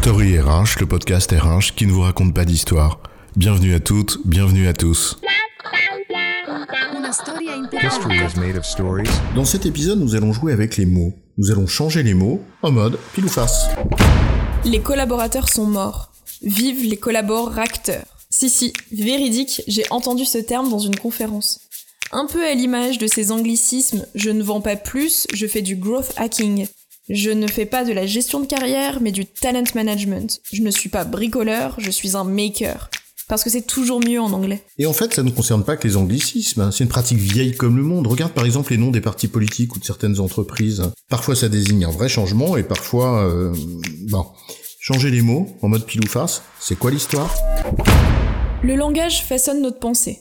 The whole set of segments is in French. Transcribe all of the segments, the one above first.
Story RH, le podcast RH qui ne vous raconte pas d'histoire. Bienvenue à toutes, bienvenue à tous. Dans cet épisode, nous allons jouer avec les mots. Nous allons changer les mots en mode pile ou face. Les collaborateurs sont morts. Vive les collaborateurs. Si si, véridique, j'ai entendu ce terme dans une conférence. Un peu à l'image de ces anglicismes, je ne vends pas plus, je fais du growth hacking. Je ne fais pas de la gestion de carrière, mais du talent management. Je ne suis pas bricoleur, je suis un maker. Parce que c'est toujours mieux en anglais. Et en fait, ça ne concerne pas que les anglicismes, hein. c'est une pratique vieille comme le monde. Regarde par exemple les noms des partis politiques ou de certaines entreprises. Parfois ça désigne un vrai changement et parfois... Euh, bon, changer les mots en mode pile ou face, c'est quoi l'histoire? Le langage façonne notre pensée.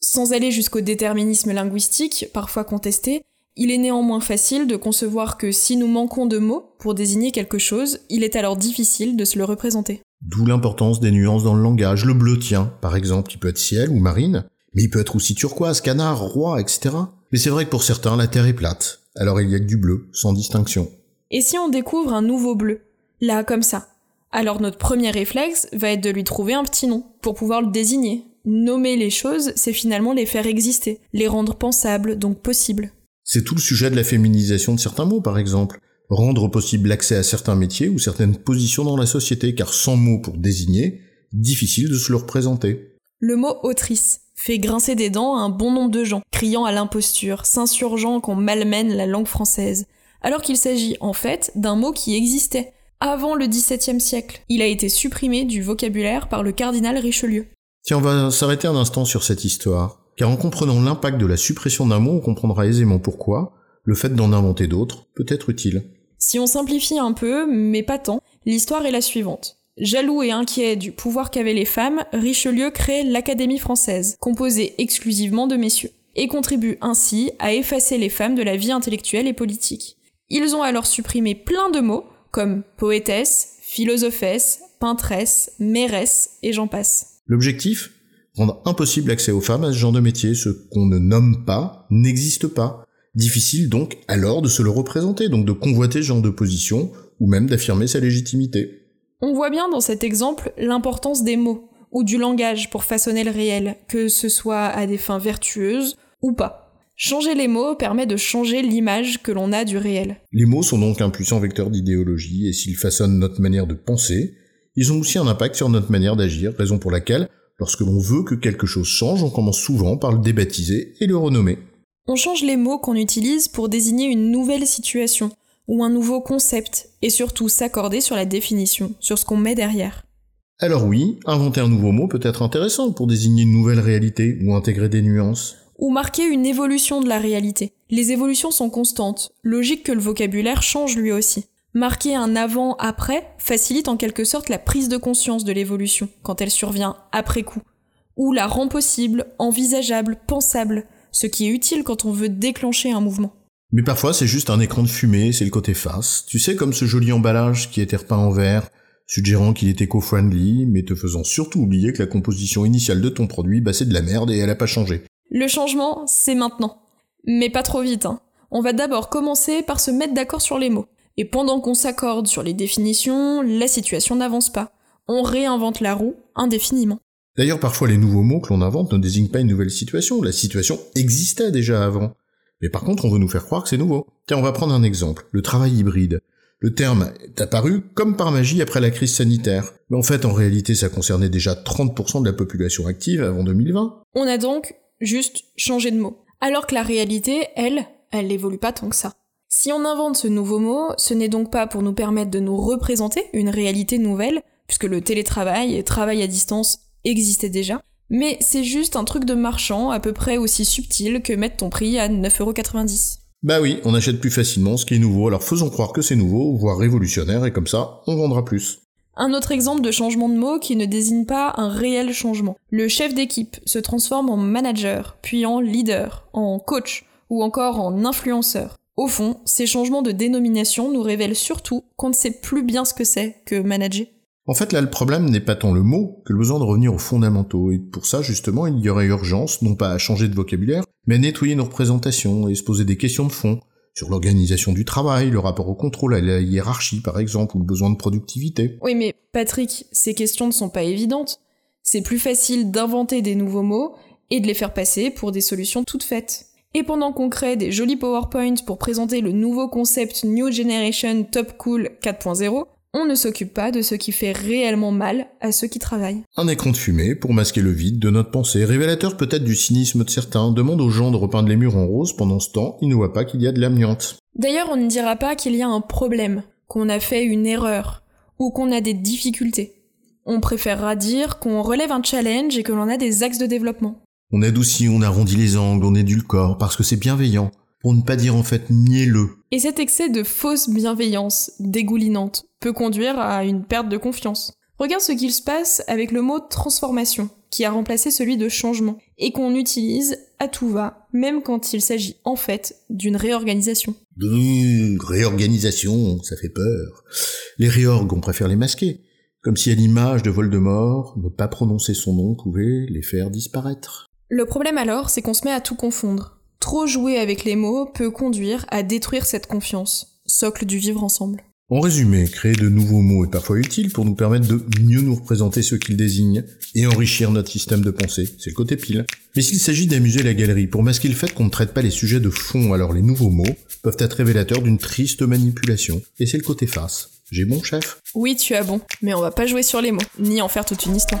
Sans aller jusqu'au déterminisme linguistique, parfois contesté, il est néanmoins facile de concevoir que si nous manquons de mots pour désigner quelque chose, il est alors difficile de se le représenter. D'où l'importance des nuances dans le langage. Le bleu tient, par exemple, il peut être ciel ou marine, mais il peut être aussi turquoise, canard, roi, etc. Mais c'est vrai que pour certains, la Terre est plate, alors il y a que du bleu, sans distinction. Et si on découvre un nouveau bleu? Là, comme ça. Alors notre premier réflexe va être de lui trouver un petit nom, pour pouvoir le désigner. Nommer les choses, c'est finalement les faire exister, les rendre pensables, donc possibles. C'est tout le sujet de la féminisation de certains mots, par exemple. Rendre possible l'accès à certains métiers ou certaines positions dans la société, car sans mots pour désigner, difficile de se le représenter. Le mot autrice fait grincer des dents à un bon nombre de gens, criant à l'imposture, s'insurgeant qu'on malmène la langue française, alors qu'il s'agit en fait d'un mot qui existait avant le XVIIe siècle. Il a été supprimé du vocabulaire par le cardinal Richelieu. Tiens, on va s'arrêter un instant sur cette histoire car en comprenant l'impact de la suppression d'un mot, on comprendra aisément pourquoi le fait d'en inventer d'autres peut être utile. Si on simplifie un peu, mais pas tant, l'histoire est la suivante. Jaloux et inquiet du pouvoir qu'avaient les femmes, Richelieu crée l'Académie française, composée exclusivement de messieurs, et contribue ainsi à effacer les femmes de la vie intellectuelle et politique. Ils ont alors supprimé plein de mots, comme poétesse, philosophesse, peintresse, mairesse, et j'en passe. L'objectif? Rendre impossible l'accès aux femmes à ce genre de métier, ce qu'on ne nomme pas n'existe pas. Difficile donc alors de se le représenter, donc de convoiter ce genre de position, ou même d'affirmer sa légitimité. On voit bien dans cet exemple l'importance des mots, ou du langage pour façonner le réel, que ce soit à des fins vertueuses ou pas. Changer les mots permet de changer l'image que l'on a du réel. Les mots sont donc un puissant vecteur d'idéologie, et s'ils façonnent notre manière de penser, ils ont aussi un impact sur notre manière d'agir, raison pour laquelle Lorsque l'on veut que quelque chose change, on commence souvent par le débaptiser et le renommer. On change les mots qu'on utilise pour désigner une nouvelle situation ou un nouveau concept et surtout s'accorder sur la définition, sur ce qu'on met derrière. Alors oui, inventer un nouveau mot peut être intéressant pour désigner une nouvelle réalité ou intégrer des nuances. Ou marquer une évolution de la réalité. Les évolutions sont constantes, logique que le vocabulaire change lui aussi. Marquer un avant-après facilite en quelque sorte la prise de conscience de l'évolution quand elle survient après coup, ou la rend possible, envisageable, pensable, ce qui est utile quand on veut déclencher un mouvement. Mais parfois c'est juste un écran de fumée, c'est le côté face. Tu sais comme ce joli emballage qui était repeint en vert, suggérant qu'il était éco-friendly, mais te faisant surtout oublier que la composition initiale de ton produit, bah c'est de la merde et elle a pas changé. Le changement, c'est maintenant. Mais pas trop vite, hein. On va d'abord commencer par se mettre d'accord sur les mots. Et pendant qu'on s'accorde sur les définitions, la situation n'avance pas. On réinvente la roue indéfiniment. D'ailleurs, parfois les nouveaux mots que l'on invente ne désignent pas une nouvelle situation. La situation existait déjà avant. Mais par contre, on veut nous faire croire que c'est nouveau. Tiens, on va prendre un exemple. Le travail hybride. Le terme est apparu comme par magie après la crise sanitaire. Mais en fait, en réalité, ça concernait déjà 30% de la population active avant 2020. On a donc juste changé de mot. Alors que la réalité, elle, elle n'évolue pas tant que ça. Si on invente ce nouveau mot, ce n'est donc pas pour nous permettre de nous représenter une réalité nouvelle, puisque le télétravail et travail à distance existaient déjà, mais c'est juste un truc de marchand à peu près aussi subtil que mettre ton prix à 9,90€. Bah oui, on achète plus facilement ce qui est nouveau, alors faisons croire que c'est nouveau, voire révolutionnaire, et comme ça, on vendra plus. Un autre exemple de changement de mot qui ne désigne pas un réel changement. Le chef d'équipe se transforme en manager, puis en leader, en coach, ou encore en influenceur. Au fond, ces changements de dénomination nous révèlent surtout qu'on ne sait plus bien ce que c'est que manager. En fait, là, le problème n'est pas tant le mot que le besoin de revenir aux fondamentaux. Et pour ça, justement, il y aurait urgence, non pas à changer de vocabulaire, mais à nettoyer nos représentations et se poser des questions de fond. Sur l'organisation du travail, le rapport au contrôle à la hiérarchie par exemple, ou le besoin de productivité. Oui mais Patrick, ces questions ne sont pas évidentes. C'est plus facile d'inventer des nouveaux mots et de les faire passer pour des solutions toutes faites. Et pendant qu'on crée des jolis PowerPoints pour présenter le nouveau concept New Generation Top Cool 4.0, on ne s'occupe pas de ce qui fait réellement mal à ceux qui travaillent. Un écran de fumée pour masquer le vide de notre pensée, révélateur peut-être du cynisme de certains, demande aux gens de repeindre les murs en rose pendant ce temps, ils ne voient pas qu'il y a de l'amiante. D'ailleurs, on ne dira pas qu'il y a un problème, qu'on a fait une erreur, ou qu'on a des difficultés. On préférera dire qu'on relève un challenge et que l'on a des axes de développement. On adoucit, on arrondit les angles, on édulcore, parce que c'est bienveillant. Pour ne pas dire en fait mielleux. Et cet excès de fausse bienveillance, dégoulinante, peut conduire à une perte de confiance. Regarde ce qu'il se passe avec le mot transformation, qui a remplacé celui de changement, et qu'on utilise à tout va, même quand il s'agit en fait d'une réorganisation. Mmh, réorganisation, ça fait peur. Les réorgs, on préfère les masquer. Comme si à l'image de Voldemort, ne pas prononcer son nom pouvait les faire disparaître. Le problème alors, c'est qu'on se met à tout confondre. Trop jouer avec les mots peut conduire à détruire cette confiance, socle du vivre ensemble. En résumé, créer de nouveaux mots est parfois utile pour nous permettre de mieux nous représenter ce qu'ils désignent et enrichir notre système de pensée. C'est le côté pile. Mais s'il s'agit d'amuser la galerie pour masquer le fait qu'on ne traite pas les sujets de fond, alors les nouveaux mots peuvent être révélateurs d'une triste manipulation. Et c'est le côté face. J'ai bon, chef? Oui, tu as bon, mais on va pas jouer sur les mots, ni en faire toute une histoire.